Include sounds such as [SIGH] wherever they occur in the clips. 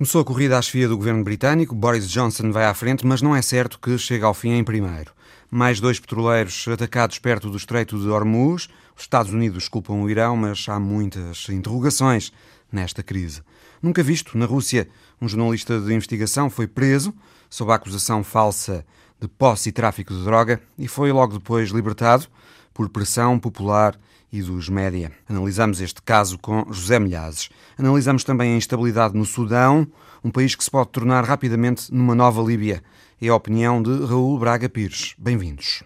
Começou a corrida à chefia do governo britânico, Boris Johnson vai à frente, mas não é certo que chegue ao fim em primeiro. Mais dois petroleiros atacados perto do Estreito de Hormuz. Os Estados Unidos culpam o Irão, mas há muitas interrogações nesta crise. Nunca visto, na Rússia, um jornalista de investigação foi preso sob a acusação falsa de posse e tráfico de droga e foi logo depois libertado por pressão popular e dos média. Analisamos este caso com José Milhazes. Analisamos também a instabilidade no Sudão, um país que se pode tornar rapidamente numa nova Líbia. É a opinião de Raul Braga Pires. Bem-vindos.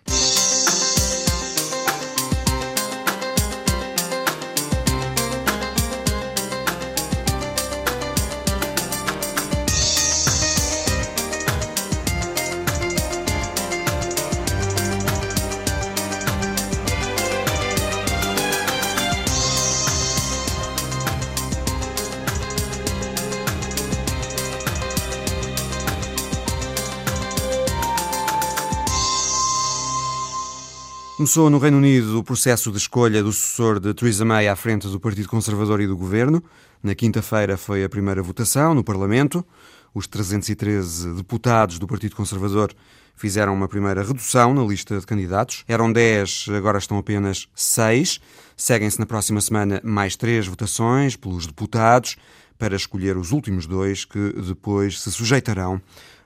Começou no Reino Unido o processo de escolha do sucessor de Theresa May à frente do Partido Conservador e do Governo. Na quinta-feira foi a primeira votação no Parlamento. Os 313 deputados do Partido Conservador fizeram uma primeira redução na lista de candidatos. Eram 10, agora estão apenas 6. Seguem-se na próxima semana mais três votações pelos deputados para escolher os últimos dois que depois se sujeitarão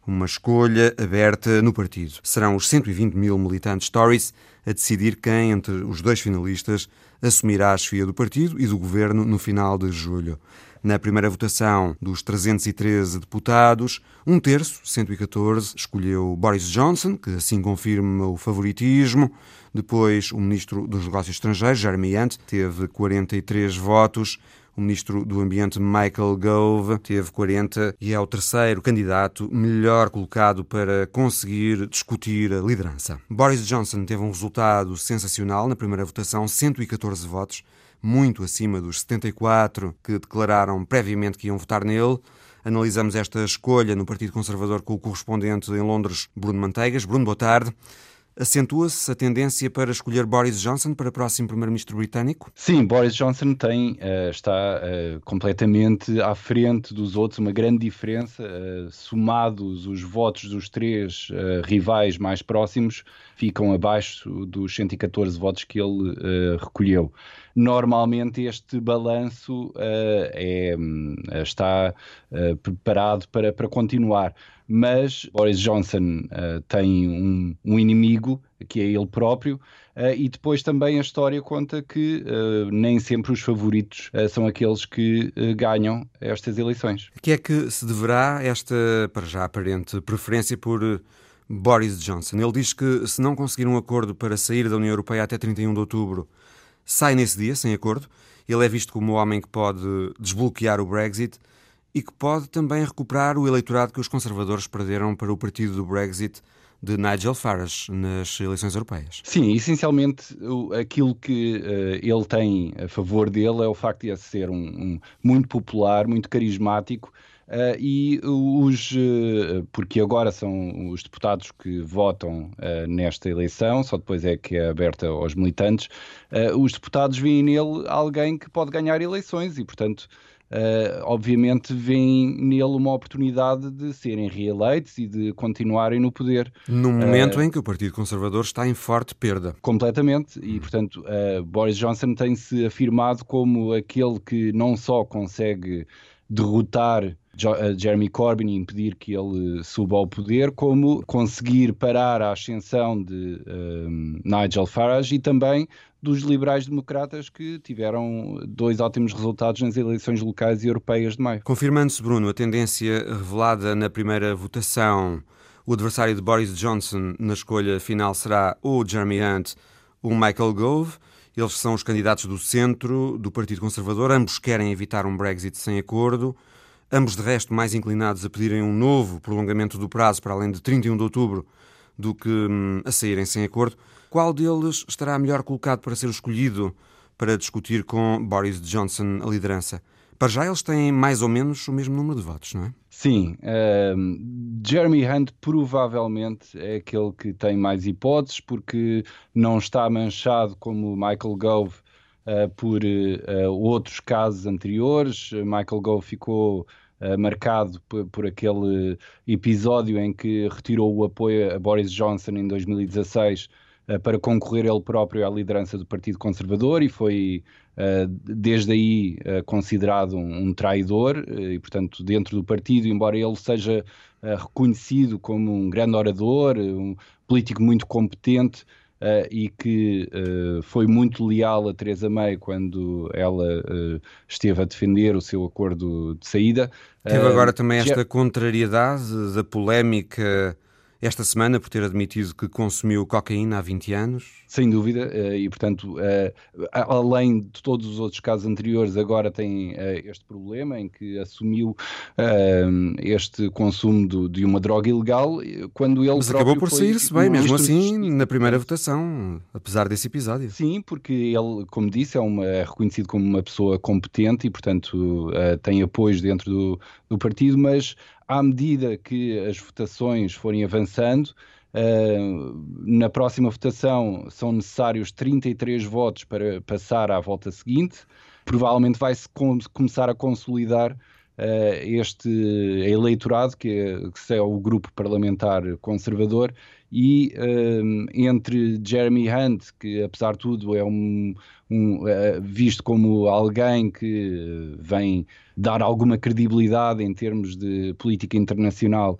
uma escolha aberta no partido. Serão os 120 mil militantes Tories a decidir quem, entre os dois finalistas, assumirá a chefia do partido e do governo no final de julho. Na primeira votação dos 313 deputados, um terço, 114, escolheu Boris Johnson, que assim confirma o favoritismo. Depois, o ministro dos Negócios Estrangeiros, Jeremy Hunt, teve 43 votos. O ministro do Ambiente, Michael Gove, teve 40 e é o terceiro candidato melhor colocado para conseguir discutir a liderança. Boris Johnson teve um resultado sensacional na primeira votação, 114 votos, muito acima dos 74 que declararam previamente que iam votar nele. Analisamos esta escolha no Partido Conservador com o correspondente em Londres, Bruno Manteigas. Bruno, boa tarde. Acentua-se a tendência para escolher Boris Johnson para próximo primeiro-ministro britânico? Sim, Boris Johnson tem, uh, está uh, completamente à frente dos outros, uma grande diferença. Uh, somados os votos dos três rivais mais próximos, ficam abaixo dos 114 votos que ele recolheu normalmente este balanço é, está uh, preparado para, para continuar mas Boris Johnson uh, tem um, um, inimigo, que é ele próprio, uh, e depois também a história conta que uh, nem sempre os favoritos são aqueles que ganham estas eleições. que é que se deverá esta, para já aparente, preferência por Boris Johnson? Ele diz que se não conseguir um acordo para sair da União Europeia até 31 de outubro, sai nesse dia, sem acordo. Ele é visto como o homem que pode desbloquear o Brexit e que pode também recuperar o eleitorado que os conservadores perderam para o partido do Brexit de Nigel Farage nas eleições europeias. Sim, essencialmente aquilo que uh, ele tem a favor dele é o facto de ser um, um muito popular, muito carismático. Uh, e os, uh, porque agora são os deputados que votam nesta eleição, só depois é que é aberta aos militantes, os deputados veem nele alguém que pode ganhar eleições e, portanto, uh, obviamente veem nele uma oportunidade de serem reeleitos e de continuarem no poder. No momento uh, em que o Partido Conservador está em forte perda. Completamente, e portanto uh, Boris Johnson tem-se afirmado como aquele que não só consegue derrotar Jeremy Corbyn e impedir que ele suba ao poder, como conseguir parar a ascensão de um, Nigel Farage e também dos liberais-democratas que tiveram dois ótimos resultados nas eleições locais e europeias de maio. Confirmando-se, Bruno, a tendência revelada na primeira votação, o adversário de Boris Johnson na escolha final será ou Jeremy Hunt ou Michael Gove. Eles são os candidatos do centro do Partido Conservador. Ambos querem evitar um Brexit sem acordo. Ambos, de resto, mais inclinados a pedirem um novo prolongamento do prazo para além de 31 de outubro do que hum, a saírem sem acordo. Qual deles estará melhor colocado para ser escolhido para discutir com Boris Johnson a liderança? Para já eles têm mais ou menos o mesmo número de votos, não é? Sim, uh, Jeremy Hunt provavelmente é aquele que tem mais hipóteses porque não está manchado como Michael Gove uh, por uh, outros casos anteriores. Michael Gove ficou marcado por, por, aquele episódio em que retirou o apoio a Boris Johnson em 2016 para concorrer ele próprio à liderança do Partido Conservador e foi desde aí considerado um, traidor e, portanto, dentro do partido, embora ele seja reconhecido como um grande orador, um político muito competente, Uh, e que uh, foi muito leal a Teresa May quando ela uh, esteve a defender o seu acordo de saída. Teve agora também esta contrariedade da polémica esta semana por ter admitido que consumiu cocaína há 20 anos. Sem dúvida, eh, e portanto, eh, além de todos os outros casos anteriores, agora tem eh, este problema em que assumiu este consumo de uma droga ilegal quando ele Mas acabou por sair-se bem, mesmo assim, na primeira votação, apesar desse episódio. Sim, porque ele, como disse, é, uma, é reconhecido como uma pessoa competente e, portanto, tem apoios dentro do, do partido, mas à medida que as votações forem avançando, na próxima votação são necessários 33 votos para passar à volta seguinte. Provavelmente vai-se com começar a consolidar uh, este eleitorado, que é, que é, o grupo parlamentar conservador, e uh, entre Jeremy Hunt, que apesar de tudo é um, um visto como alguém que vem dar alguma credibilidade em termos de política internacional,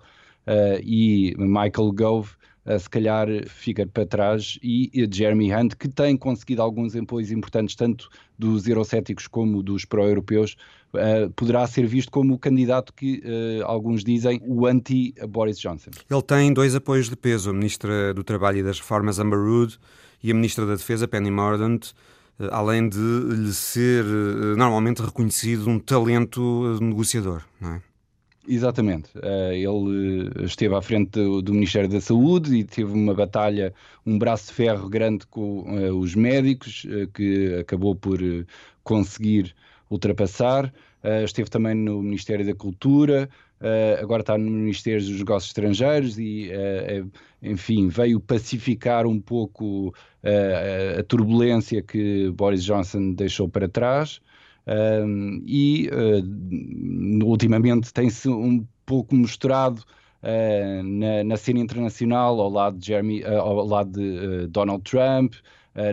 e Michael Gove, se calhar fica para trás e Jeremy Hunt, que tem conseguido alguns apoios importantes, tanto dos eurocéticos como dos pró-europeus, uh, poderá ser visto como o candidato que uh, alguns dizem o anti-Boris Johnson. Ele tem dois apoios de peso, a Ministra do Trabalho e das Reformas, Amber Rudd, e a Ministra da Defesa, Penny Mordaunt, eh, além de lhe ser normalmente reconhecido um talento negociador, não é? Exatamente. Uh, ele esteve à frente do, do, Ministério da Saúde e teve uma batalha, um braço de ferro grande com uh, os médicos, uh, que acabou por conseguir ultrapassar. esteve também no Ministério da Cultura, agora está no Ministério dos Negócios Estrangeiros e, enfim, veio pacificar um pouco a turbulência que Boris Johnson deixou para trás. Um, e uh, ultimamente tem-se um pouco mostrado uh, na, na, cena internacional ao lado de, Jeremy, uh, ao lado de Donald Trump,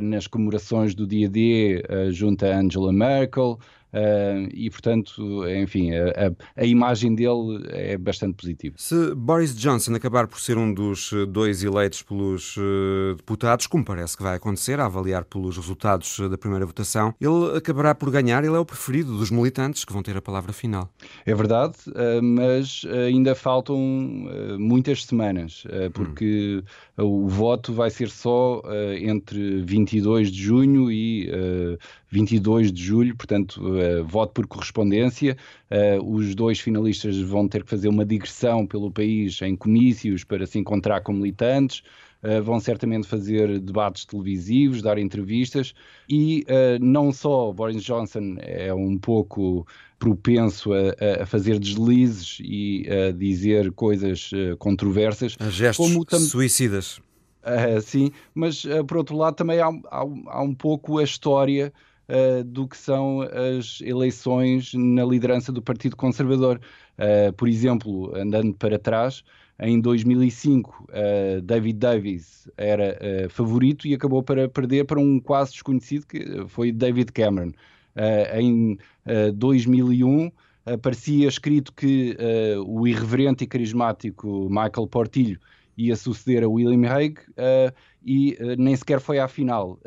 nas comemorações do dia D junto a Angela Merkel. Uh, e, portanto, enfim, a, a, imagem dele é bastante positiva. Se Boris Johnson acabar por ser um dos eh, dois eleitos pelos uh, deputados, como parece que vai acontecer, a avaliar pelos resultados da primeira votação, ele acabará por ganhar, ele é o preferido dos militantes que vão ter a palavra final. É verdade, uh, mas ainda faltam muitas semanas, porque hum. o voto vai ser só entre 22 de junho e 22 de julho, portanto, uh, voto por correspondência. Uh, os dois finalistas vão ter que fazer uma digressão pelo país em comícios para se encontrar com militantes. Uh, vão certamente fazer debates televisivos, dar entrevistas e não só Boris Johnson é um pouco propenso a, a fazer deslizes e a dizer coisas controversas, a gestos como suicidas. Uh, sim, mas uh, por outro lado também há, há, há um pouco a história uh, do que são as eleições na liderança do Partido Conservador. Uh, por exemplo, andando para trás, em 2005, uh, eh, David Davis era uh, favorito e acabou para perder para um quase desconhecido que foi David Cameron. Uh, em 2001, parecia escrito que o irreverente e carismático Michael Portillo ia suceder a William Hague e nem sequer foi à final.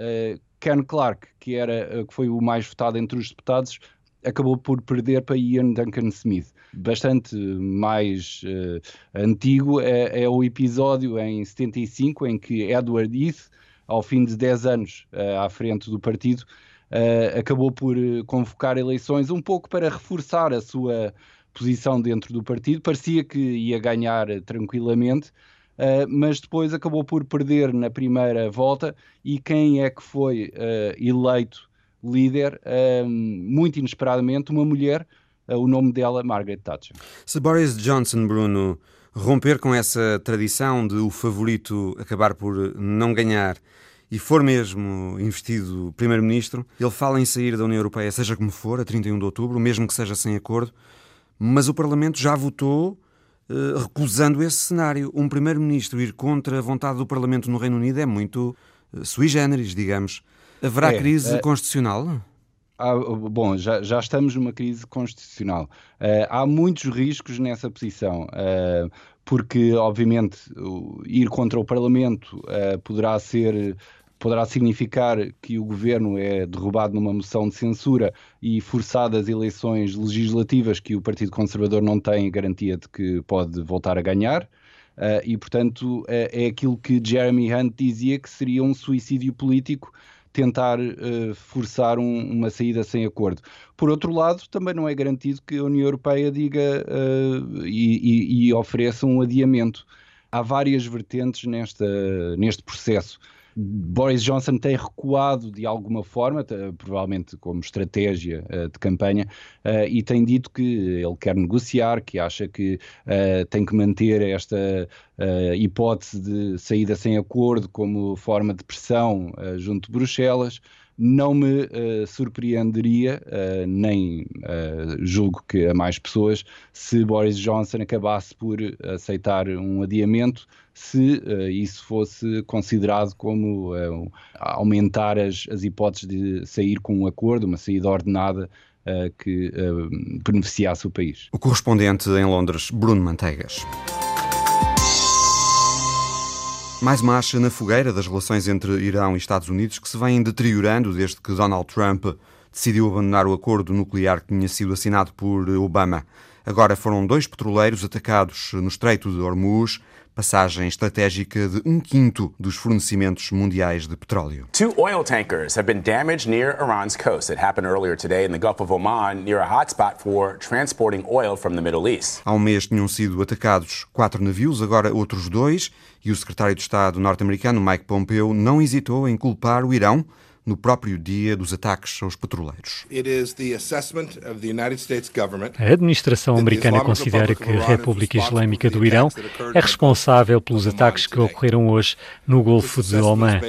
Ken Clark, que, era, eh, que foi o mais votado entre os deputados, acabou por perder para Ian Duncan Smith. Bastante mais uh, antigo é, é, o episódio em 75 em que Edward Heath, ao fim de 10 anos uh, à frente do partido, uh, acabou por convocar eleições um pouco para reforçar a sua posição dentro do partido. Parecia que ia ganhar tranquilamente, uh, mas depois acabou por perder na primeira volta. E quem é que foi uh, eleito líder, uh, muito inesperadamente, uma mulher, o nome dela, Margaret Thatcher. Se Boris Johnson, Bruno, romper com essa tradição de o favorito acabar por não ganhar e for mesmo investido primeiro-ministro, ele fala em sair da União Europeia, seja como for, a 31 de outubro, mesmo que seja sem acordo. mas o Parlamento já votou recusando esse cenário. Um primeiro-ministro ir contra a vontade do Parlamento no Reino Unido é muito uh, sui generis, digamos. Haverá é, crise é... constitucional? Ah, bom, já, já, estamos numa crise constitucional. Uh, há muitos riscos nessa posição, uh, porque, obviamente, ir contra o Parlamento uh, poderá ser. Poderá significar que o governo é derrubado numa moção de censura e forçadas eleições legislativas que o Partido Conservador não tem garantia de que pode voltar a ganhar. Uh, e, portanto, é, é aquilo que Jeremy Hunt dizia que seria um suicídio político tentar uh, forçar um, uma saída sem acordo. Por outro lado, também não é garantido que a União Europeia diga uh, e, e, e ofereça um adiamento. Há várias vertentes nesta, neste processo. Boris Johnson tem recuado de alguma forma, provavelmente como estratégia uh, de campanha, uh, e tem dito que ele quer negociar, que acha que uh, tem que manter esta hipótese de saída sem acordo como forma de pressão junto de Bruxelas não me uh, surpreenderia, uh, nem uh, julgo que a mais pessoas, se Boris Johnson acabasse por aceitar um adiamento, se isso fosse considerado como aumentar as, as, hipóteses de sair com um acordo, uma saída ordenada que beneficiasse o país. O correspondente em Londres, Bruno Manteigas. Mais uma acha na fogueira das relações entre Irão e Estados Unidos que se vêm deteriorando desde que Donald Trump decidiu abandonar o acordo nuclear que tinha sido assinado por Obama. Agora foram dois petroleiros atacados no Estreito de Hormuz passagem estratégica de um quinto dos fornecimentos mundiais de petróleo. Two oil tankers have been damaged near Iran's coast. It happened earlier today in the Gulf of Oman, near a hotspot for transporting oil from the Middle East. Há um mês tinham sido atacados quatro navios, agora outros dois, e o secretário de Estado norte-americano Mike Pompeo não hesitou em culpar o Irão no próprio dia dos ataques aos petroleiros. A administração americana considera que a República Islâmica do Irão é responsável pelos ataques que ocorreram hoje no Golfo de Oman.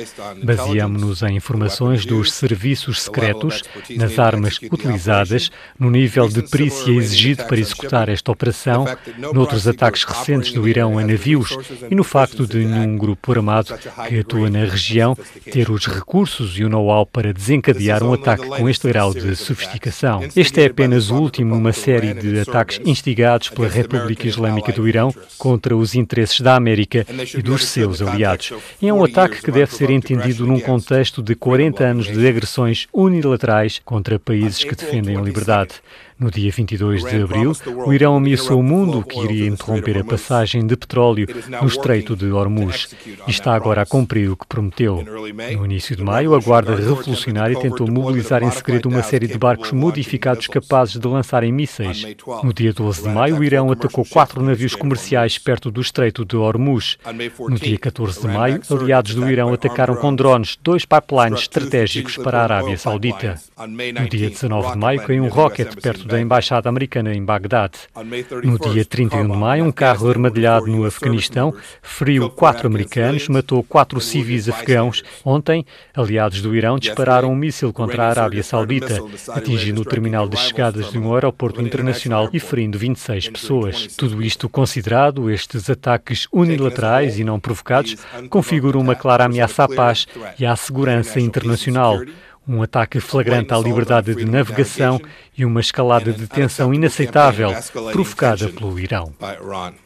Baseamos-nos em informações dos serviços secretos, nas armas utilizadas, no nível de perícia exigido para executar esta operação, noutros ataques recentes do Irão a navios e no facto de nenhum grupo armado que atua na região ter os recursos e o know para desencadear um ataque com este grau de sofisticação. Este é apenas o último numa série de ataques instigados pela República Islâmica do Irão contra os interesses da América e dos seus aliados. E é um ataque que deve ser entendido num contexto de 40 anos de agressões unilaterais contra países que defendem a liberdade. No dia 22 de abril, o Irão ameaçou o mundo que iria interromper a passagem de petróleo no Estreito de Hormuz e está agora a cumprir o que prometeu. No início de maio, a Guarda Revolucionária tentou mobilizar em segredo uma série de barcos modificados capazes de lançarem mísseis. No dia 12 de maio, o Irão atacou quatro navios comerciais perto do Estreito de Hormuz. No dia 14 de maio, aliados do Irão atacaram com drones dois pipelines estratégicos para a Arábia Saudita. No dia 19 de maio, caiu um rocket perto da Embaixada Americana em Bagdade. No dia 31 de maio, um carro armadilhado no Afeganistão feriu quatro americanos, matou quatro civis afegãos. Ontem, aliados do Irão dispararam um míssil contra a Arábia Saudita, atingindo o terminal de chegadas de um aeroporto internacional e ferindo 26 pessoas. Tudo isto considerado, estes ataques unilaterais e não provocados configuram uma clara ameaça à paz e à segurança internacional um ataque flagrante à liberdade de navegação e uma escalada de tensão inaceitável provocada pelo Irão.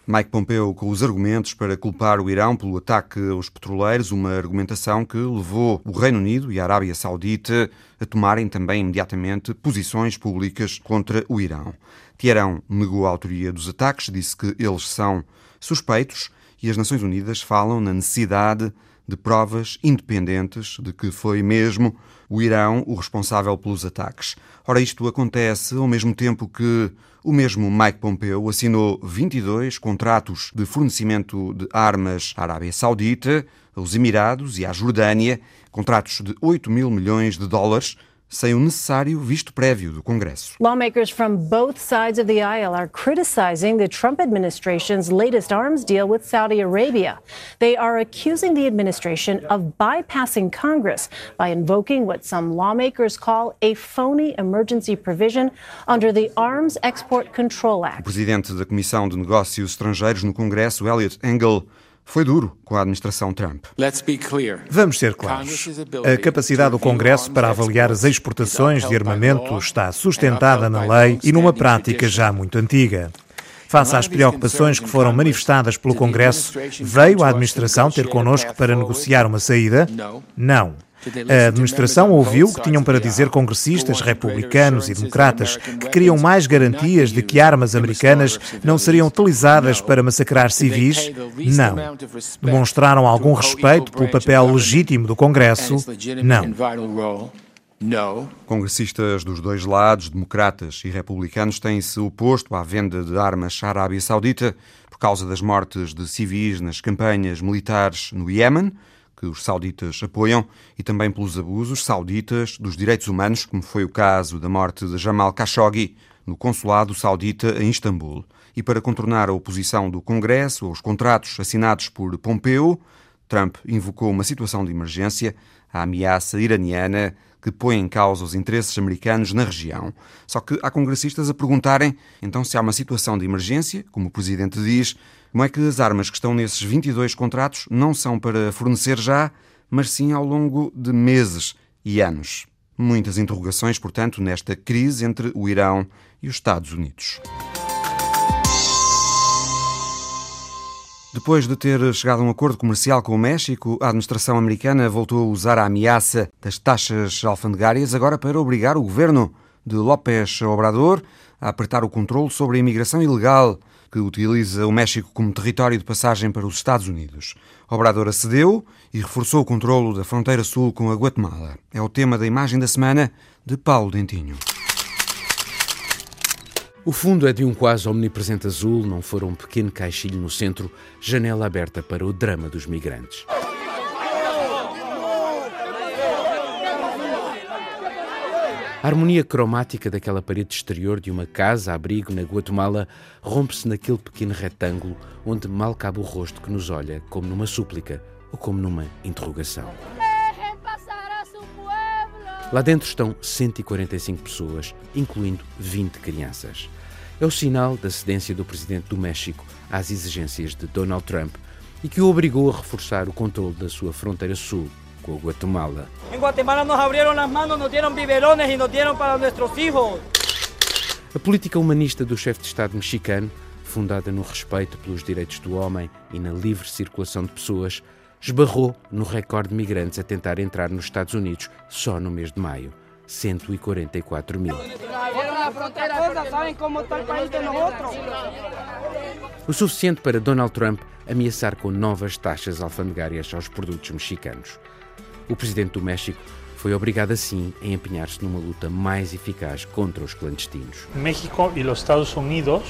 Mike Pompeo com os argumentos para culpar o Irão pelo ataque aos petroleiros, uma argumentação que levou o Reino Unido e a Arábia Saudita a tomarem também imediatamente posições públicas contra o Irão. Teherão negou a autoria dos ataques, disse que eles são suspeitos e as Nações Unidas falam na necessidade de provas independentes de que foi mesmo o Irão o responsável pelos ataques. Ora, isto acontece ao mesmo tempo que o mesmo Mike Pompeo assinou 22 contratos de fornecimento de armas à Arábia Saudita, aos Emirados e à Jordânia, contratos de 8 mil milhões de dólares, sem o necessário visto prévio do Congresso. Lawmakers from both sides of the aisle are criticizing the Trump administration's latest arms deal with Saudi Arabia. They are accusing the administration of bypassing Congress by invoking what some lawmakers call a phony emergency provision under the Arms Export Control Act. O presidente da Comissão de Negócios Estrangeiros no Congresso, Elliot Engel, foi duro com a administração Trump. Vamos ser claros. A capacidade do Congresso para avaliar as exportações de armamento está sustentada na lei e numa prática já muito antiga. Face às preocupações que foram manifestadas pelo Congresso, veio a administração ter connosco para negociar uma saída? Não. A administração ouviu o que tinham para dizer congressistas republicanos e democratas, que queriam mais garantias de que armas americanas não seriam utilizadas para massacrar civis? Não. Demonstraram algum respeito pelo papel legítimo do Congresso? Não. Congressistas dos dois lados, democratas e republicanos, têm-se oposto à venda de armas à Arábia Saudita por causa das mortes de civis nas campanhas militares no Iémen que os sauditas apoiam e também pelos abusos sauditas dos direitos humanos, como foi o caso da morte de Jamal Khashoggi no consulado saudita em Istambul. E para contornar a oposição do Congresso aos contratos assinados por Pompeu, Trump invocou uma situação de emergência, a ameaça iraniana que põe em causa os interesses americanos na região. Só que há congressistas a perguntarem, então, se há uma situação de emergência, como o presidente diz, como é que as armas que estão nesses 22 contratos não são para fornecer já, mas sim ao longo de meses e anos? Muitas interrogações, portanto, nesta crise entre o Irão e os Estados Unidos. Depois de ter chegado a um acordo comercial com o México, a administração americana voltou a usar a ameaça das taxas alfandegárias agora para obrigar o governo de López Obrador a apertar o controle sobre a imigração ilegal que utiliza o México como território de passagem para os Estados Unidos. Obrador acedeu e reforçou o controlo da fronteira sul com a Guatemala. É o tema da imagem da semana de Paulo Dentinho. O fundo é de um quase omnipresente azul, não for um pequeno caixilho no centro, janela aberta para o drama dos migrantes. A harmonia cromática daquela parede exterior de uma casa-abrigo na Guatemala rompe-se naquele pequeno retângulo onde mal cabe o rosto que nos olha como numa súplica ou como numa interrogação. Lá dentro estão 145 pessoas, incluindo 20 crianças. É o sinal da cedência do presidente do México às exigências de Donald Trump e que o obrigou a reforçar o controle da sua fronteira sul com a Guatemala. Em Guatemala nos abriram as mãos, nos deram biberones e nos deram para nossos filhos. A política humanista do chefe de Estado mexicano, fundada no respeito pelos direitos do homem e na livre circulação de pessoas, esbarrou no recorde de migrantes a tentar entrar nos Estados Unidos só no mês de maio. 144 mil. O suficiente para Donald Trump ameaçar com novas taxas alfandegárias aos produtos mexicanos. O presidente do México foi obrigado assim a empenhar-se numa luta mais eficaz contra os clandestinos. México e os Estados Unidos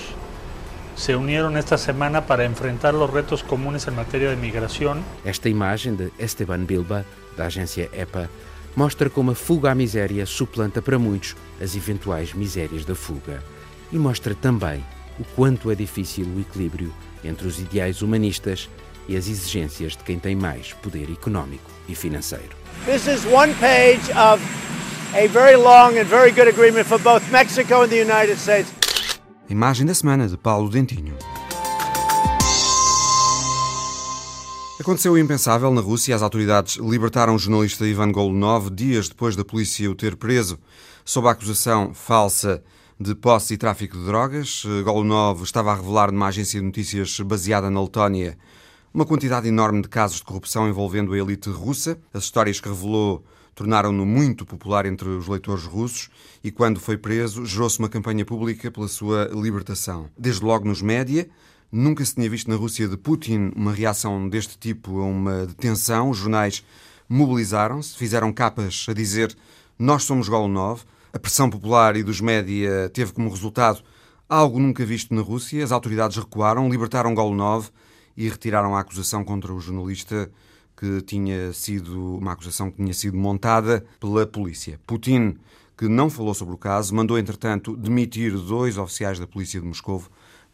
se uniram esta semana para enfrentar os retos comunes em matéria de migração. Esta imagem de Esteban Bilba, da agência EPA, mostra como a fuga à miséria suplanta para muitos as eventuais misérias da fuga. E mostra também o quanto é difícil o equilíbrio entre os ideais humanistas e as exigências de quem tem mais poder económico e financeiro. This is one page of a very long and very good agreement for both Mexico and the United States. Imagem da semana de Paulo Dentinho. Aconteceu o impensável na Rússia. As autoridades libertaram o jornalista Ivan Golunov dias depois da polícia o ter preso sob a acusação falsa de posse e tráfico de drogas. Golunov estava a revelar numa agência de notícias baseada na Letónia uma quantidade enorme de casos de corrupção envolvendo a elite russa. As histórias que revelou tornaram-no muito popular entre os leitores russos e, quando foi preso, gerou-se uma campanha pública pela sua libertação. Desde logo nos média, nunca se tinha visto na Rússia de Putin uma reação deste tipo a uma detenção. Os jornais mobilizaram-se, fizeram capas a dizer nós somos Golunov. A pressão popular e dos média teve como resultado algo nunca visto na Rússia. As autoridades recuaram, libertaram Golunov e retiraram a acusação contra o jornalista que tinha sido uma acusação que tinha sido montada pela polícia. Putin, que não falou sobre o caso, mandou entretanto demitir dois oficiais da polícia de Moscou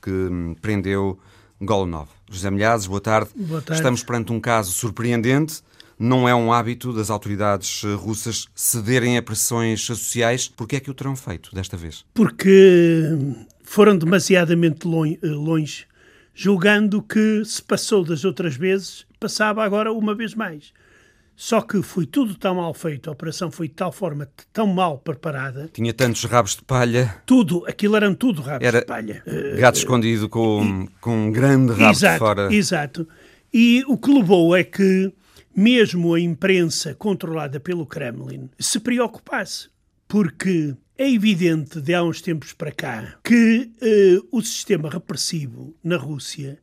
que hum, prendeu Golunov. José Milhazes, boa tarde. boa tarde. Estamos perante um caso surpreendente. Não é um hábito das autoridades eh, russas cederem a pressões sociais. Por que é que o terão feito desta vez? Porque foram demasiadamente eh, longe, julgando que se passou das outras vezes, passava agora uma vez mais. Só que foi tudo tão mal feito, a operação foi de tal forma tão mal preparada. Tinha tantos rabos de palha. Tudo, aquilo eram tudo rabos Era de palha. Gato uh, escondido com, e, com um grande rabo exato, de fora. Exato. E o que levou é que mesmo a imprensa controlada pelo Kremlin se preocupasse. Porque é evidente de há uns tempos para cá que uh, o sistema repressivo na Rússia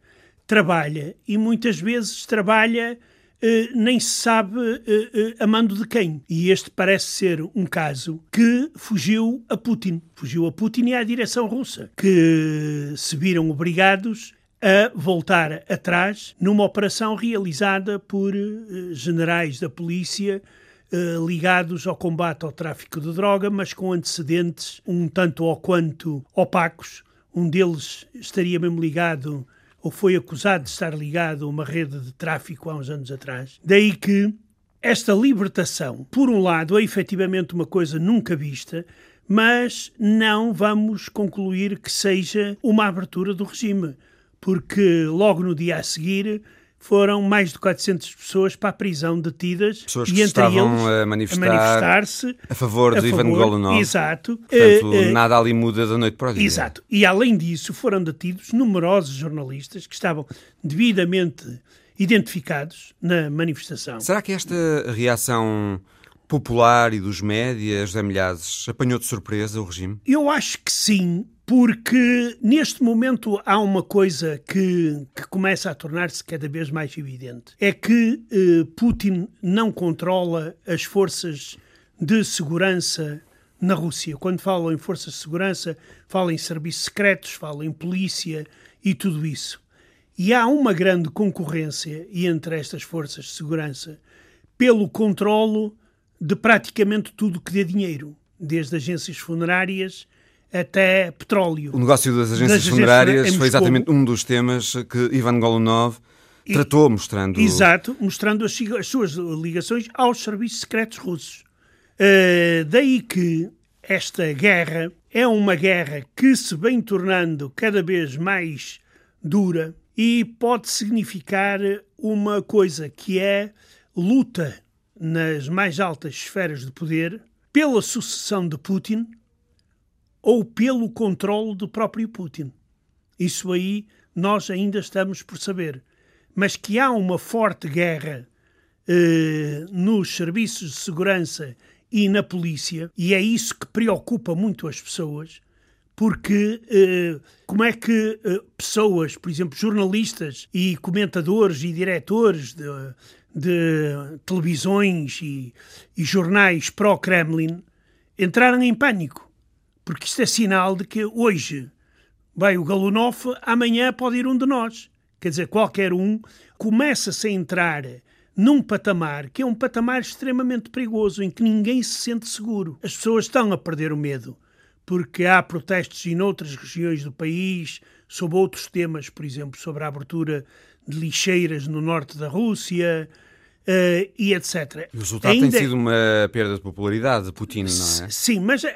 trabalha e muitas vezes trabalha Uh, nem se sabe uh, a mando de quem. E este parece ser um caso que fugiu a Putin. Fugiu a Putin e à direção russa, que se viram obrigados a voltar atrás numa operação realizada por generais da polícia ligados ao combate ao tráfico de droga, mas com antecedentes um tanto ou quanto opacos. Um deles estaria mesmo ligado ou foi acusado de estar ligado a uma rede de tráfico há uns anos atrás. Daí que esta libertação, por um lado, é efetivamente uma coisa nunca vista, mas não vamos concluir que seja uma abertura do regime, porque logo no dia a seguir foram mais de 400 pessoas para a prisão detidas pessoas e que estavam a manifestar-se manifestar a favor de a Ivan Golunov. Exato. Portanto, Eh, eh, nada ali muda da noite para o dia. Exato. E além disso, foram detidos numerosos jornalistas que estavam devidamente identificados na manifestação. Será que esta reação popular e dos médias, José Milhazes, apanhou de surpresa o regime? Eu acho que sim, porque neste momento há uma coisa que, que começa a tornar-se cada vez mais evidente: é que eh, Putin não controla as forças de segurança na Rússia. Quando falam em forças de segurança, falam em serviços secretos, falam em polícia e tudo isso. E há uma grande concorrência entre estas forças de segurança pelo controlo de praticamente tudo que dê dinheiro, desde agências funerárias até petróleo. O negócio das agências Das agências funerárias em foi exatamente um dos temas que Ivan Golunov tratou, mostrando... Exato, mostrando as, as suas ligações aos serviços secretos russos. Uh, daí que esta guerra é uma guerra que se vem tornando cada vez mais dura e pode significar uma coisa que é luta nas mais altas esferas de poder pela sucessão de Putin ou pelo controle do próprio Putin. Isso aí nós ainda estamos por saber. Mas que há uma forte guerra eh, nos serviços de segurança e na polícia, e é isso que preocupa muito as pessoas, porque eh, como é que eh, pessoas, por exemplo, jornalistas e comentadores e diretores de, de televisões e, e jornais pró-Kremlin entraram em pânico? Porque isto é sinal de que hoje vai o Galunov, amanhã pode ir um de nós. Quer dizer, qualquer um começa-se a entrar num patamar que é um patamar extremamente perigoso, em que ninguém se sente seguro. As pessoas estão a perder o medo, porque há protestos em outras regiões do país sobre outros temas, por exemplo, sobre a abertura de lixeiras no norte da Rússia. Uh, e etc. O resultado Ainda... tem sido uma perda de popularidade de Putin, não é? Sim, mas uh,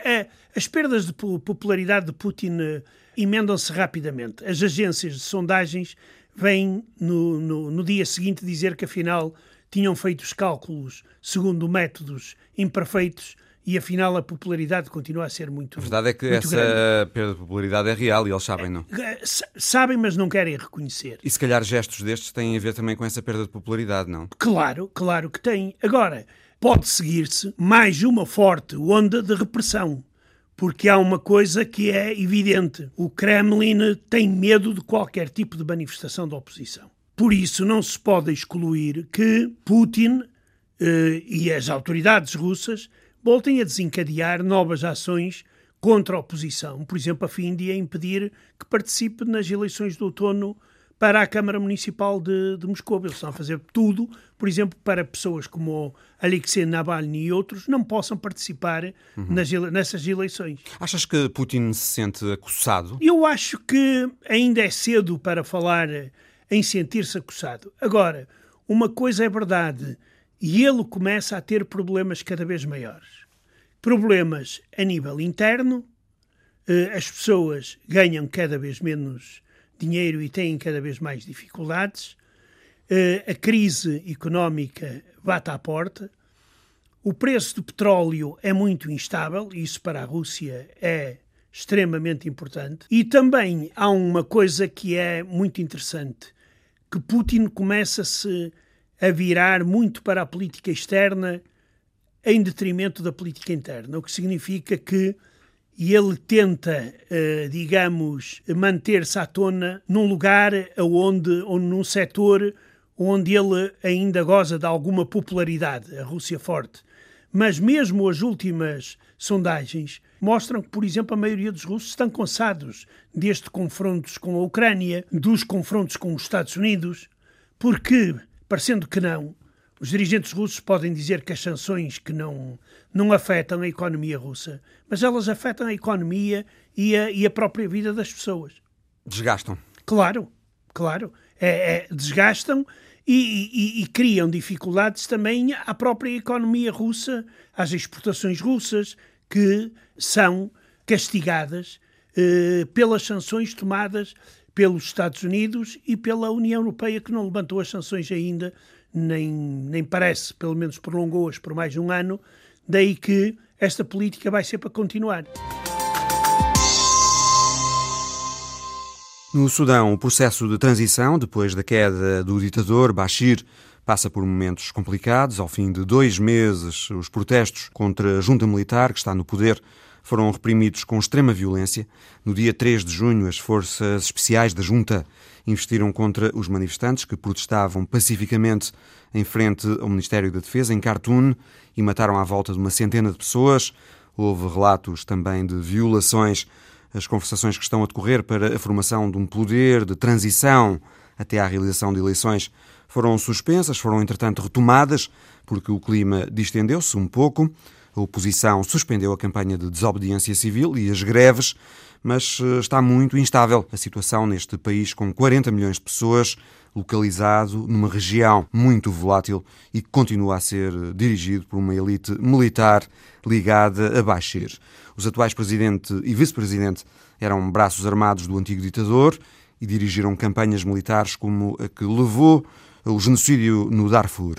as perdas de popularidade de Putin uh, emendam-se rapidamente. As agências de sondagens vêm no, no, no, dia seguinte dizer que afinal tinham feito os cálculos segundo métodos imperfeitos e afinal a popularidade continua a ser muito A verdade é que essa grande. perda de popularidade é real e eles sabem, não? Sabem, mas não querem reconhecer. E se calhar gestos destes têm a ver também com essa perda de popularidade, não? Claro, claro que tem. Agora, pode seguir-se mais uma forte onda de repressão. Porque há uma coisa que é evidente: o Kremlin tem medo de qualquer tipo de manifestação de oposição. Por isso, não se pode excluir que Putin eh, e as autoridades russas voltem a desencadear novas ações contra a oposição, por exemplo, a fim de a impedir que participe nas eleições de outono para a Câmara Municipal de, de Moscou. Eles estão a fazer tudo, por exemplo, para pessoas como Alexei Navalny e outros não possam participar uhum. nas, nessas eleições. Achas que Putin se sente acossado? Eu acho que ainda é cedo para falar em sentir-se acossado. Agora, uma coisa é verdade, e ele começa a ter problemas cada vez maiores. Problemas a nível interno, eh, as pessoas ganham cada vez menos dinheiro e têm cada vez mais dificuldades, eh, a crise económica bate à porta, o preço do petróleo é muito instável, isso para a Rússia é extremamente importante, e também há uma coisa que é muito interessante, que Putin começa-se a virar muito para a política externa em detrimento da política interna, o que significa que ele tenta, eh, digamos, manter-se à tona num lugar onde, ou num setor onde ele ainda goza de alguma popularidade, a Rússia forte. Mas mesmo as últimas sondagens mostram que, por exemplo, a maioria dos russos estão cansados destes confrontos com a Ucrânia, dos confrontos com os Estados Unidos, porque, parecendo que não, os dirigentes russos podem dizer que as sanções que não, não afetam a economia russa, mas elas afetam a economia e a, e a própria vida das pessoas. Desgastam. Claro, claro. É, é, desgastam e, e, e, criam dificuldades também à própria economia russa, às exportações russas, que são castigadas eh, pelas sanções tomadas pelos Estados Unidos e pela União Europeia, que não levantou as sanções ainda, nem, nem parece, pelo menos prolongou-as por mais um ano, daí que esta política vai ser para continuar. No Sudão, o processo de transição, depois da queda do ditador Bashir, passa por momentos complicados. Ao fim de dois meses, os protestos contra a junta militar que está no poder foram reprimidos com extrema violência. No dia 3 de junho, as forças especiais da junta investiram contra os manifestantes que protestavam pacificamente em frente ao Ministério da Defesa, em Khartoum, e mataram à volta de uma centena de pessoas. Houve relatos também de violações as conversações que estão a decorrer para a formação de um poder de transição até à realização de eleições foram suspensas, foram entretanto retomadas, porque o clima distendeu-se um pouco. A oposição suspendeu a campanha de desobediência civil e as greves, mas eh, está muito instável a situação neste país com 40 milhões de pessoas, localizado numa região muito volátil e que continua a ser dirigido por uma elite militar ligada a Bashir. Os atuais presidente e vice-presidente eram braços armados do antigo ditador e dirigiram campanhas militares como a que levou ao genocídio no Darfur.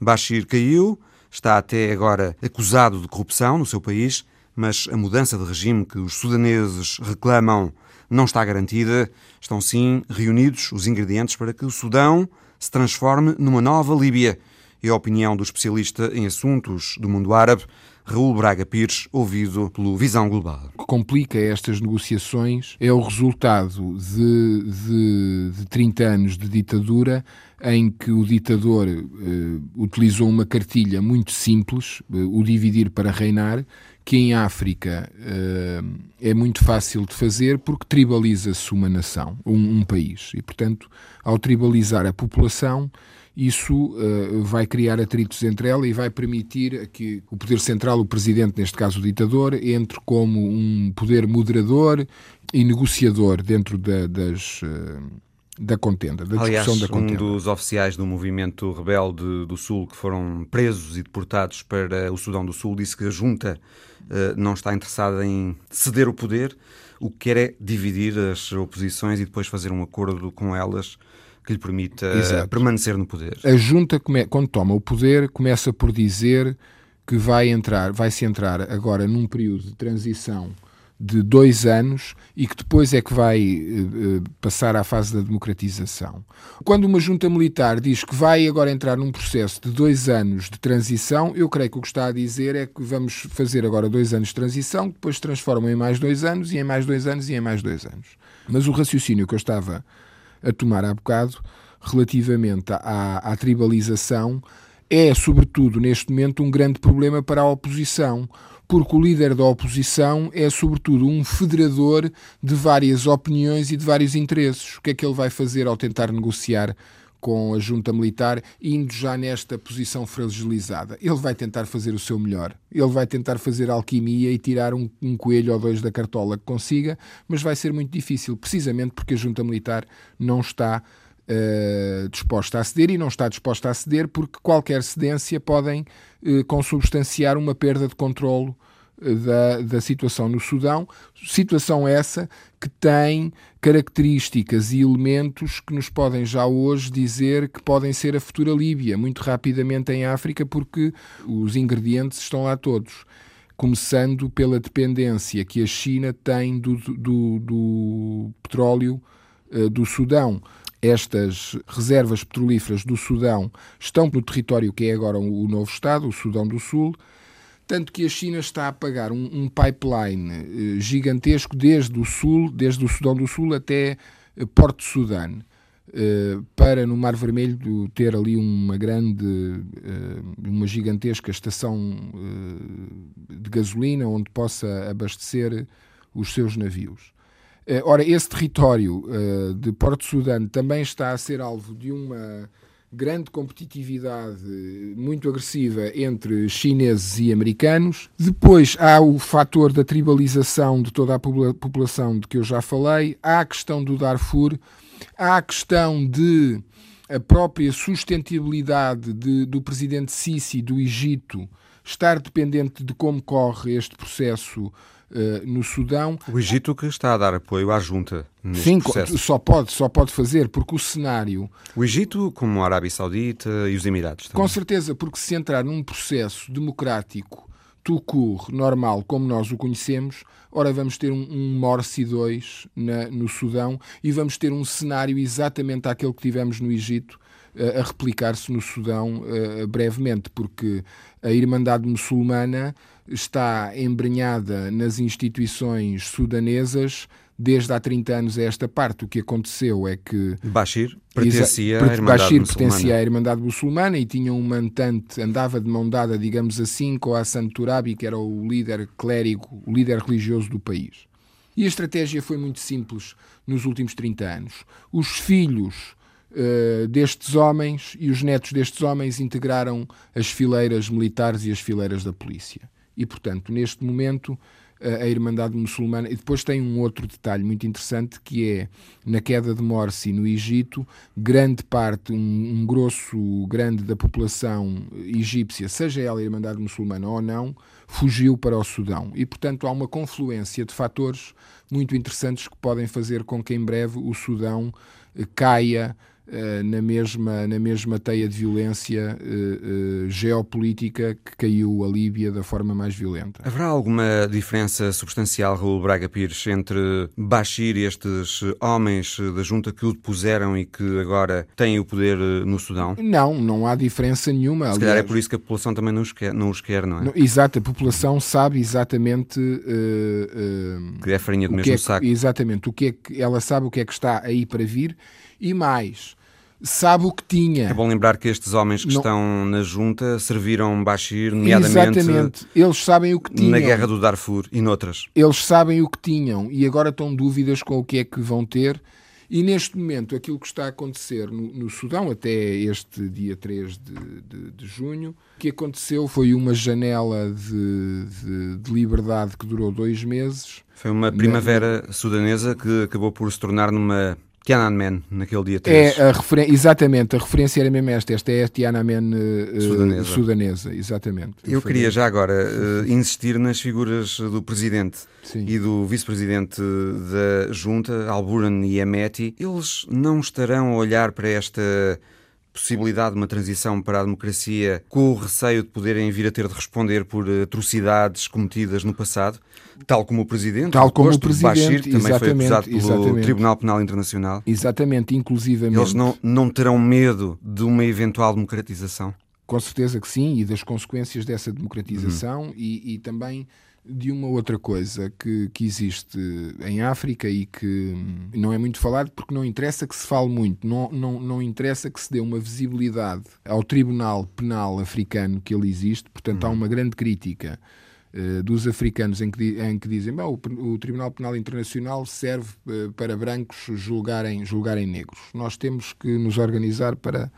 Bashir caiu, está até agora acusado de corrupção no seu país, mas a mudança de regime que os sudaneses reclamam não está garantida. Estão sim reunidos os ingredientes para que o Sudão se transforme numa nova Líbia. É a opinião do especialista em assuntos do mundo árabe, Raul Braga Pires, ouvido pelo Visão Global. O que complica estas negociações é o resultado de, de, de 30 anos de ditadura em que o ditador eh, utilizou uma cartilha muito simples, eh, o dividir para reinar, que em África eh, é muito fácil de fazer porque tribaliza-se uma nação, um, um país. E, portanto, ao tribalizar a população, isso uh, vai criar atritos entre ela e vai permitir que o poder central, o presidente, neste caso o ditador, entre como um poder moderador e negociador dentro da, das. Uh, da contenda, da Aliás, discussão da contenda. um dos oficiais do movimento rebelde do Sul que foram presos e deportados para o Sudão do Sul disse que a junta uh, não está interessada em ceder o poder, o que quer é dividir as oposições e depois fazer um acordo com elas que lhe permita Exato. permanecer no poder. A junta, quando toma o poder, começa por dizer que vai entrar, vai se entrar agora num período de transição de dois anos e que depois é que vai uh, passar à fase da democratização. Quando uma junta militar diz que vai agora entrar num processo de dois anos de transição, eu creio que o que está a dizer é que vamos fazer agora dois anos de transição, depois se transformam em mais dois anos, e em mais dois anos, e em mais dois anos. Mas o raciocínio que eu estava a tomar há bocado relativamente à, à tribalização é, sobretudo, neste momento, um grande problema para a oposição, porque o líder da oposição é, sobretudo, um federador de várias opiniões e de vários interesses. O que é que ele vai fazer ao tentar negociar com a junta militar, indo já nesta posição fragilizada. Ele vai tentar fazer o seu melhor. Ele vai tentar fazer alquimia e tirar um, um, coelho ou dois da cartola que consiga, mas vai ser muito difícil, precisamente porque a junta militar não está uh, disposta a ceder e não está disposta a ceder porque qualquer cedência podem uh, consubstanciar uma perda de controlo da, da situação no Sudão, situação essa que tem características e elementos que nos podem já hoje dizer que podem ser a futura Líbia, muito rapidamente em África, porque os ingredientes estão lá todos. Começando pela dependência que a China tem do, do, do petróleo uh, do Sudão. Estas reservas petrolíferas do Sudão estão no território que é agora o novo Estado, o Sudão do Sul, tanto que a China está a pagar um, um pipeline eh, gigantesco desde o sul, desde o Sudão do Sul até eh, Porto Sudão, eh, para no Mar Vermelho ter ali uma grande, uma gigantesca estação de gasolina onde possa abastecer os seus navios. Ora, esse território de Porto Sudão também está a ser alvo de uma grande competitividade muito agressiva entre chineses e americanos. Depois há o fator da tribalização de toda a população de que eu já falei, há a questão do Darfur, há a questão de a própria sustentabilidade de, do presidente Sisi do Egito estar dependente de como corre este processo uh, no Sudão. O Egito que está a dar apoio à junta neste Sim, processo. só pode, só pode fazer, porque o cenário... O Egito, como a Arábia Saudita e os Emirados também. Com certeza, porque se entrar num processo democrático Tucur normal, como nós o conhecemos, ora vamos ter um, um Morsi 2 na, no Sudão e vamos ter um cenário exatamente aquele que tivemos no Egito a replicar-se no Sudão uh, brevemente, porque a Irmandade Muçulmana está embrenhada nas instituições sudanesas desde há 30 anos a esta parte. O que aconteceu é que. Bashir pertencia, à, Irmandade Bashir muçulmana. pertencia à Irmandade Muçulmana e tinha um mantante, andava de mão dada, digamos assim, com Hassan Turabi, que era o líder clérigo, o líder religioso do país. E a estratégia foi muito simples nos últimos 30 anos. Os filhos uh, destes homens e os netos destes homens integraram as fileiras militares e as fileiras da polícia. E, portanto, neste momento, a Irmandade Muçulmana. E depois tem um outro detalhe muito interessante que é na queda de Morsi no Egito, grande parte, um, um grosso grande da população egípcia, seja ela Irmandade Muçulmana ou não, fugiu para o Sudão. E, portanto, há uma confluência de fatores muito interessantes que podem fazer com que em breve o Sudão eh, caia eh, na mesma, na mesma teia de violência uh, uh, geopolítica que caiu a Líbia da forma mais violenta. Haverá alguma diferença substancial, Raul Braga Pires, entre Bashir e estes homens da junta que o depuseram e que agora têm o poder no Sudão? Não, não há diferença nenhuma. Se aliás, calhar é por isso que a população também não os quer, não, os quer, não é? Não, exato, a população sabe exatamente... que é farinha do mesmo é saco. Exatamente, o que é que, ela sabe o que é que está aí para vir e mais sabe o que tinha. É bom lembrar que estes homens que Não... estão na junta serviram Bashir, nomeadamente. Exatamente. Eles sabem o que tinham. Na guerra do Darfur e noutras. Eles sabem o que tinham e agora estão dúvidas com o que é que vão ter. E neste momento, aquilo que está a acontecer no, no Sudão, até este dia 3 de, de, de, junho, o que aconteceu foi uma janela de, de, de liberdade que durou dois meses. Foi uma primavera na... sudanesa que acabou por se tornar numa Tiananmen, naquele dia 3. É a refer... Exatamente, a referência era mesmo esta. Esta é a Tiananmen uh, sudanesa. sudanesa. exatamente. Eu queria já agora uh, insistir nas figuras do Presidente Sim. e do Vice-Presidente da Junta, Alburan e Ameti. Eles não estarão a olhar para esta possibilidade de uma transição para a democracia com o receio de poderem vir a ter de responder por atrocidades cometidas no passado, tal como o Presidente, tal como o Presidente, Bashir, também foi acusado pelo exatamente. Tribunal Penal Internacional. Exatamente, inclusivamente. Eles não, não terão medo de uma eventual democratização? Com certeza que sim, e das consequências dessa democratização uhum. e, e também de uma outra coisa que, que existe em África e que não é muito falado porque não interessa que se fale muito, não, não, não interessa que se dê uma visibilidade ao Tribunal Penal Africano que ele existe, portanto há uhum. uma grande crítica uh, dos africanos em que, em que dizem que o, o, Tribunal Penal Internacional serve uh, para brancos julgarem, julgarem negros. Nós temos que nos organizar para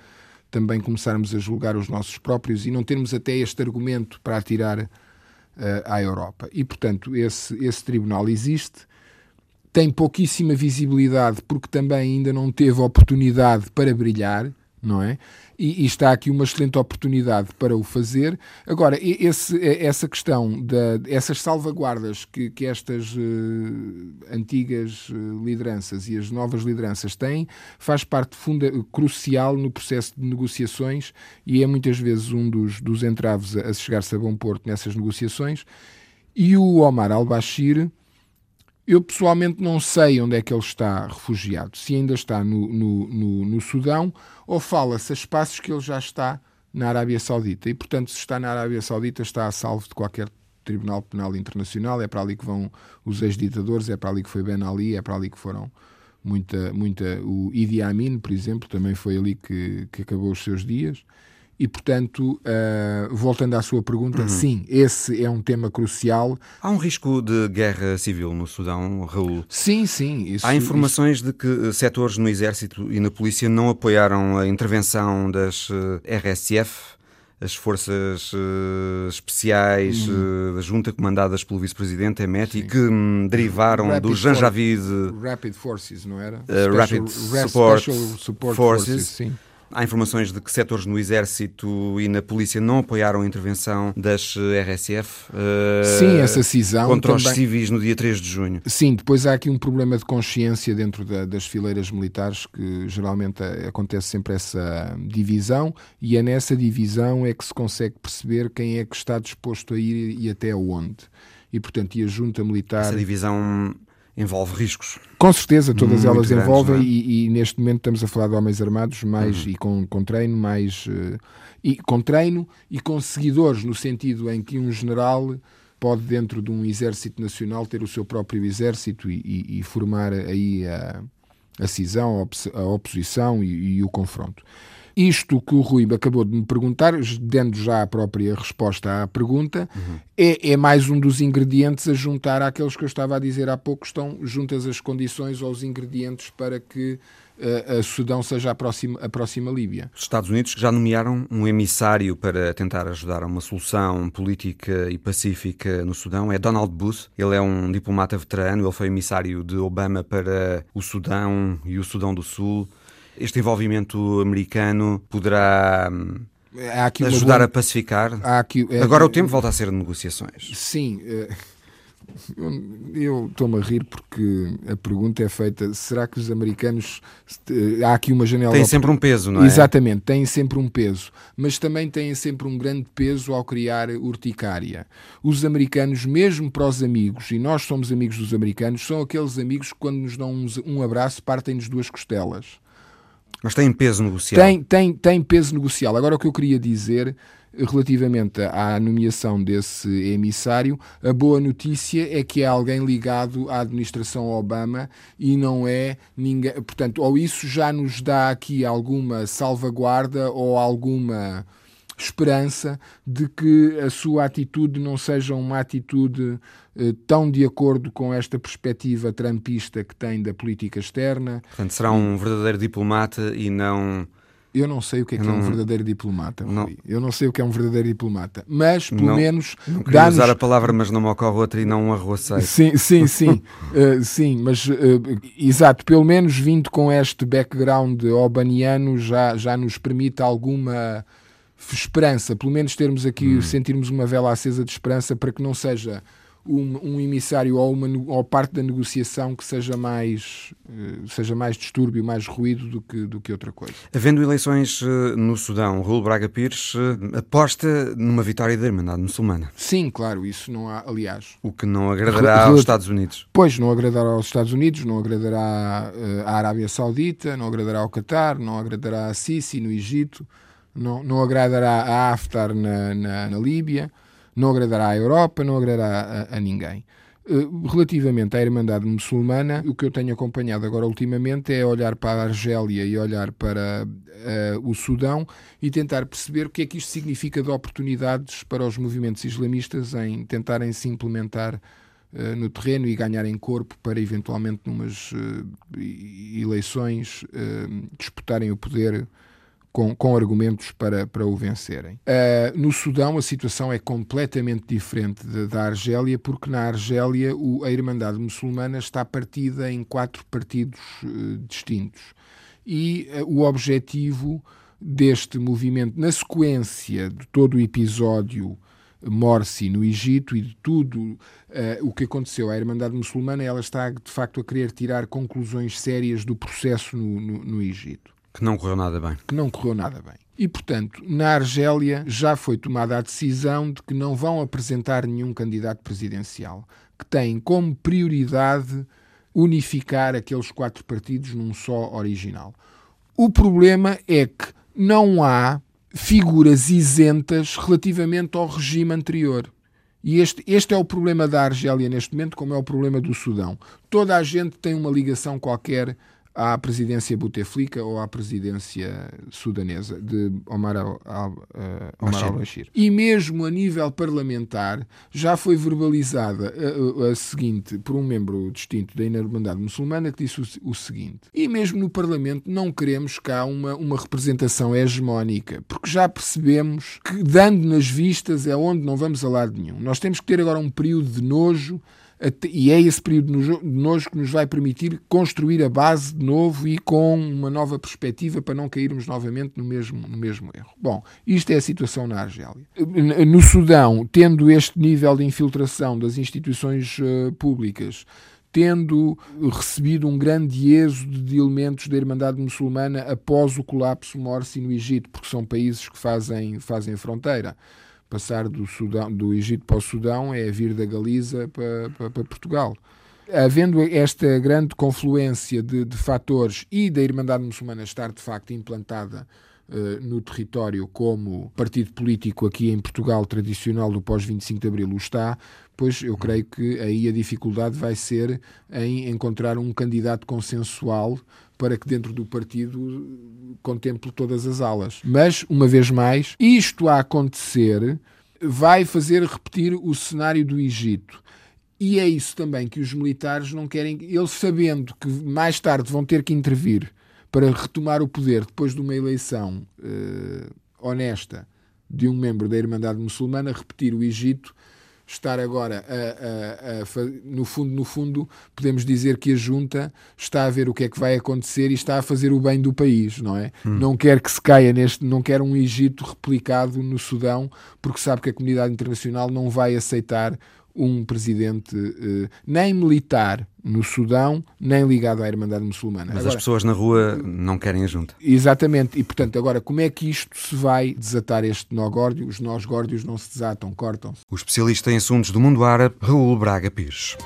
também começarmos a julgar os nossos próprios e não termos até este argumento para atirar à Europa. E, portanto, esse, esse tribunal existe, tem pouquíssima visibilidade porque também ainda não teve oportunidade para brilhar, não é? E, e, está aqui uma excelente oportunidade para o fazer. Agora, esse, essa questão, da, essas salvaguardas que, que estas uh, antigas uh, lideranças e as novas lideranças têm, faz parte funda, crucial no processo de negociações e é muitas vezes um dos, dos entraves a, a chegar-se a bom porto nessas negociações. E o Omar al-Bashir eu pessoalmente não sei onde é que ele está refugiado, se ainda está no, no, no, no Sudão ou fala-se a espaços que ele já está na Arábia Saudita. E, portanto, se está na Arábia Saudita, está a salvo de qualquer Tribunal Penal Internacional. É para ali que vão os ex-ditadores, é para ali que foi Ben Ali, é para ali que foram muita. muita o Idi Amin, por exemplo, também foi ali que, que acabou os seus dias. E, portanto, uh, voltando à sua pergunta, uhum. sim, esse é um tema crucial. Há um risco de guerra civil no Sudão, Raul? Sim, sim. Isso, Há informações isso... de que setores no Exército e na Polícia não apoiaram a intervenção das eh, RSF, as forças uh, especiais uh, da junta comandadas pelo vice-presidente Emet e que um, derivaram Rapid do Janjavid Rapid Forces, não era? Uh, Rapid Support, Support Forces, Forces sim. Há informações de que setores no Exército e na Polícia não apoiaram a intervenção das RSF uh, Sim, essa cisão contra também... os civis no dia 3 de junho. Sim, depois há aqui um problema de consciência dentro da, das fileiras militares, que geralmente acontece sempre essa divisão, e é nessa divisão é que se consegue perceber quem é que está disposto a ir e até onde. E, portanto, e a junta militar... Essa divisão envolve riscos. Com certeza, todas Muito elas grandes, envolvem, é? e, e, neste momento estamos a falar de homens armados mais uhum. e com, com treino, mais uh, e com treino e com seguidores, no sentido em que um general pode, dentro de um exército nacional, ter o seu próprio exército e, e, e formar aí a, a cisão, a, oposição e, o confronto. Isto que o Rui acabou de me perguntar, dando já a própria resposta à pergunta, uhum. é, é, mais um dos ingredientes a juntar àqueles que eu estava a dizer há pouco, estão juntas as condições ou os ingredientes para que uh, a Sudão seja a próxima, a próxima Líbia. Os Estados Unidos já nomearam um emissário para tentar ajudar a uma solução política e pacífica no Sudão, é Donald Booth. Ele é um diplomata veterano, ele foi emissário de Obama para o Sudão e o Sudão do Sul. Este envolvimento americano poderá hum, ajudar a pacificar? Aqui, é... Agora o tempo volta a ser de negociações. Sim. É... Eu estou-me a rir porque a pergunta é feita: será que os americanos. Há aqui uma janela. Tem sempre um peso, não é? Exatamente, têm sempre um peso. Mas também têm sempre um grande peso ao criar urticária. Os americanos, mesmo para os amigos, e nós somos amigos dos americanos, são aqueles amigos que, quando nos dão um abraço, partem-nos duas costelas. Mas tem peso negocial. Tem, tem, tem peso negocial. Agora, o que eu queria dizer relativamente à nomeação desse emissário, a boa notícia é que é alguém ligado à administração Obama e não é ninguém. Portanto, ou isso já nos dá aqui alguma salvaguarda ou alguma esperança de que a sua atitude não seja uma atitude eh, tão de acordo com esta perspectiva trumpista que tem da política externa. Portanto, será um verdadeiro diplomata e não. Eu não sei o que é, que não... é um verdadeiro diplomata. Não. Eu não sei o que é um verdadeiro diplomata. Mas, pelo não, menos. Não queria usar a palavra, mas não me ocorre outra e não um arroceiro. Sim, sim, sim. uh, [LAUGHS] sim, mas, uh, exato, pelo menos vindo com este background obaniano já, já nos permite alguma esperança. Pelo menos termos aqui, hum. sentirmos uma vela acesa de esperança para que não seja um, um emissário ou, uma, ou parte da negociação que seja mais, uh, seja mais distúrbio, mais ruído do que, do que outra coisa. Havendo eleições uh, no Sudão, Raul Braga Pires uh, aposta numa vitória da Irmandade Muçulmana. Sim, claro, isso não há, aliás. O que não agradará aos Estados Unidos. Pois, não agradará aos Estados Unidos, não agradará à Arábia Saudita, não agradará ao Qatar, não agradará a Sisi no Egito, não, não agradará a Haftar na, na, na Líbia Não agradará à Europa, não agradará a, a ninguém. Eh, relativamente à Irmandade Muçulmana, o que eu tenho acompanhado agora ultimamente é olhar para a Argélia e olhar para uh, o Sudão e tentar perceber o que é que isto significa de oportunidades para os movimentos islamistas em tentarem se implementar uh, no terreno e ganharem corpo para eventualmente numas uh, eleições disputarem o poder com, com argumentos para, para o vencerem. Uh, no Sudão, a situação é completamente diferente de, da Argélia, porque na Argélia o, a Irmandade Muçulmana está partida em quatro partidos uh, distintos. E uh, o objetivo deste movimento, na sequência de todo o episódio Morsi no Egito e de tudo uh, o que aconteceu à Irmandade Muçulmana, ela está de facto a querer tirar conclusões sérias do processo no, no, no Egito. Que não correu nada bem. Que não correu nada bem. E, portanto, na Argélia já foi tomada a decisão de que não vão apresentar nenhum candidato presidencial, que têm como prioridade unificar aqueles quatro partidos num só original. O problema é que não há figuras isentas relativamente ao regime anterior. E este, este é o problema da Argélia neste momento, como é o problema do Sudão. Toda a gente tem uma ligação qualquer à presidência Bouteflika ou à presidência sudanesa de Omar al-Bashir. Al, e mesmo a nível parlamentar já foi verbalizada a, a, a, seguinte por um membro distinto da Irmandade Muçulmana que disse o, o, seguinte: e mesmo no Parlamento não queremos cá uma, uma representação hegemónica, porque já percebemos que dando nas vistas é onde não vamos a lado nenhum. Nós temos que ter agora um período de nojo e é esse período de nojo que nos vai permitir construir a base de novo e com uma nova perspectiva para não cairmos novamente no mesmo, no mesmo erro. Bom, isto é a situação na Argélia. No Sudão, tendo este nível de infiltração das instituições uh, públicas, tendo recebido um grande êxodo de elementos da Irmandade Muçulmana após o colapso Morsi no Egito, porque são países que fazem, fazem fronteira passar do, Sudão, do Egito para o Sudão é vir da Galiza para, para, para Portugal. Havendo esta grande confluência de, de fatores e da Irmandade Muçulmana estar de facto implantada Uh, no território como partido político aqui em Portugal tradicional do pós-25 de Abril o está, pois eu creio que aí a dificuldade vai ser em encontrar um candidato consensual para que dentro do partido contemple todas as alas. Mas, uma vez mais, isto a acontecer vai fazer repetir o cenário do Egito. E é isso também que os militares não querem, eles sabendo que mais tarde vão ter que intervir para retomar o poder depois de uma eleição eh, honesta de um membro da Irmandade Muçulmana, repetir o Egito estar agora a, a, a, no fundo no fundo podemos dizer que a junta está a ver o que é que vai acontecer e está a fazer o bem do país não é hum. não quer que se caia neste não quer um Egito replicado no Sudão porque sabe que a comunidade internacional não vai aceitar um presidente eh, nem militar no Sudão, nem ligado à Irmandade Muçulmana. Mas agora, as pessoas na rua não querem a junta. Exatamente. E, portanto, agora, como é que isto se vai desatar este nó górdio? Os nós górdios não se desatam, cortam-se. O especialista em assuntos do mundo árabe, Raul Braga Pires.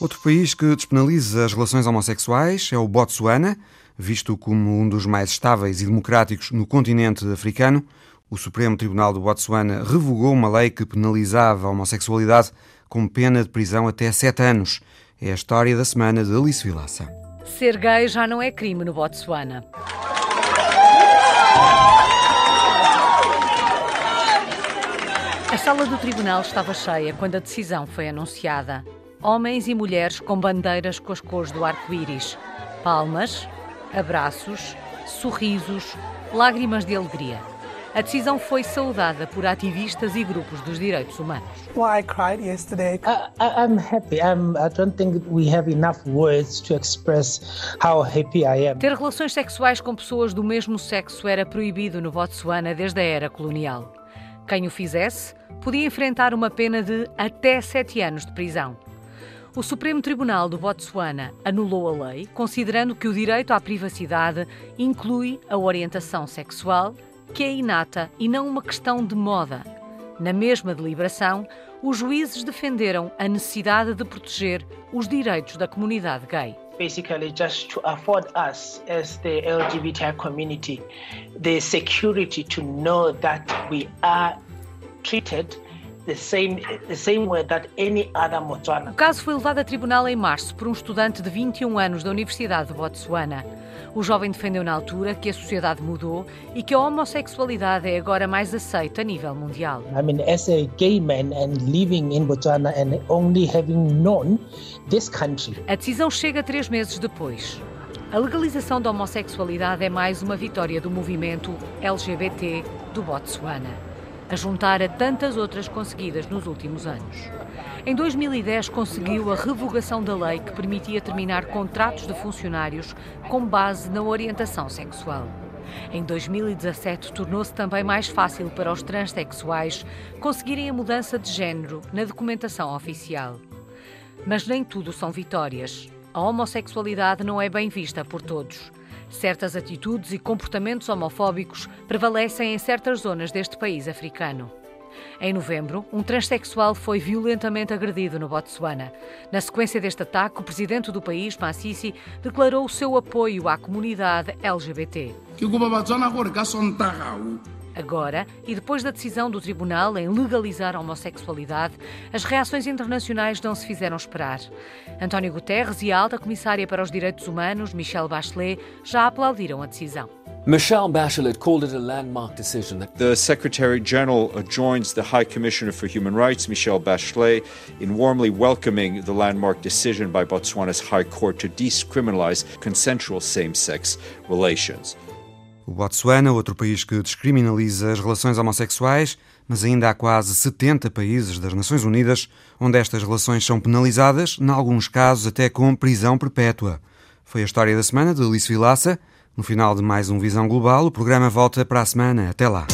Outro país que despenaliza as relações homossexuais é o Botsuana, visto como um dos mais estáveis e democráticos no continente africano. O Supremo Tribunal do Botsuana revogou uma lei que penalizava a homossexualidade com pena de prisão até sete anos. É a história da semana de Alice Vilaça. Ser gay já não é crime no Botsuana. A sala do tribunal estava cheia quando a decisão foi anunciada. Homens e mulheres com bandeiras com as cores do arco-íris. Palmas, abraços, sorrisos, lágrimas de alegria. A decisão foi saudada por ativistas e grupos dos direitos humanos. Well, I cried yesterday. I, I'm happy. I'm, I don't think we have enough words to express how happy I am. Ter relações sexuais com pessoas do mesmo sexo era proibido no Botsuana desde a era colonial. Quem o fizesse podia enfrentar uma pena de até sete anos de prisão. O Supremo Tribunal do Botsuana anulou a lei, considerando que o direito à privacidade inclui a orientação sexual que é inata e não uma questão de moda. Na mesma deliberação, os juízes defenderam a necessidade de proteger os direitos da comunidade gay. basically just to afford us as the LGBTI community the security to know that we are treated the same, the same way that any other Botswana. O caso foi levado a tribunal em março por um estudante de 21 anos da Universidade de Botsuana. O jovem defendeu na altura que a sociedade mudou e que a homossexualidade é agora mais aceita a nível mundial. I mean, as a gay man and living in Botswana and only having known this country. A decisão chega três meses depois. A legalização da homossexualidade é mais uma vitória do movimento LGBT do Botsuana, a juntar a tantas outras conseguidas nos últimos anos. Em 2010, conseguiu a revogação da lei que permitia terminar contratos de funcionários com base na orientação sexual. Em 2017, tornou-se também mais fácil para os transexuais conseguirem a mudança de género na documentação oficial. Mas nem tudo são vitórias. A homossexualidade não é bem vista por todos. Certas atitudes e comportamentos homofóbicos prevalecem em certas zonas deste país africano. Em novembro, um transexual foi violentamente agredido no Botsuana. Na sequência deste ataque, o presidente do país, Masisi, declarou o seu apoio à comunidade LGBT. Agora, e depois da decisão do tribunal em legalizar a homossexualidade, as reações internacionais não se fizeram esperar. António Guterres e a alta comissária para os direitos humanos, Michelle Bachelet, já aplaudiram a decisão. Michelle Bachelet called it a landmark decision. The Secretary General joins the High Commissioner for Human Rights, Michelle Bachelet, in warmly welcoming the landmark decision by Botswana's High Court to decriminalize consensual same sex relations. O Botsuana, outro país que descriminaliza as relações homossexuais, mas ainda há quase 70 países das Nações Unidas onde estas relações são penalizadas, em alguns casos até com prisão perpétua. Foi a história da semana de Alice Vilaça. No final de mais um Visão Global, o programa volta para a semana. Até lá.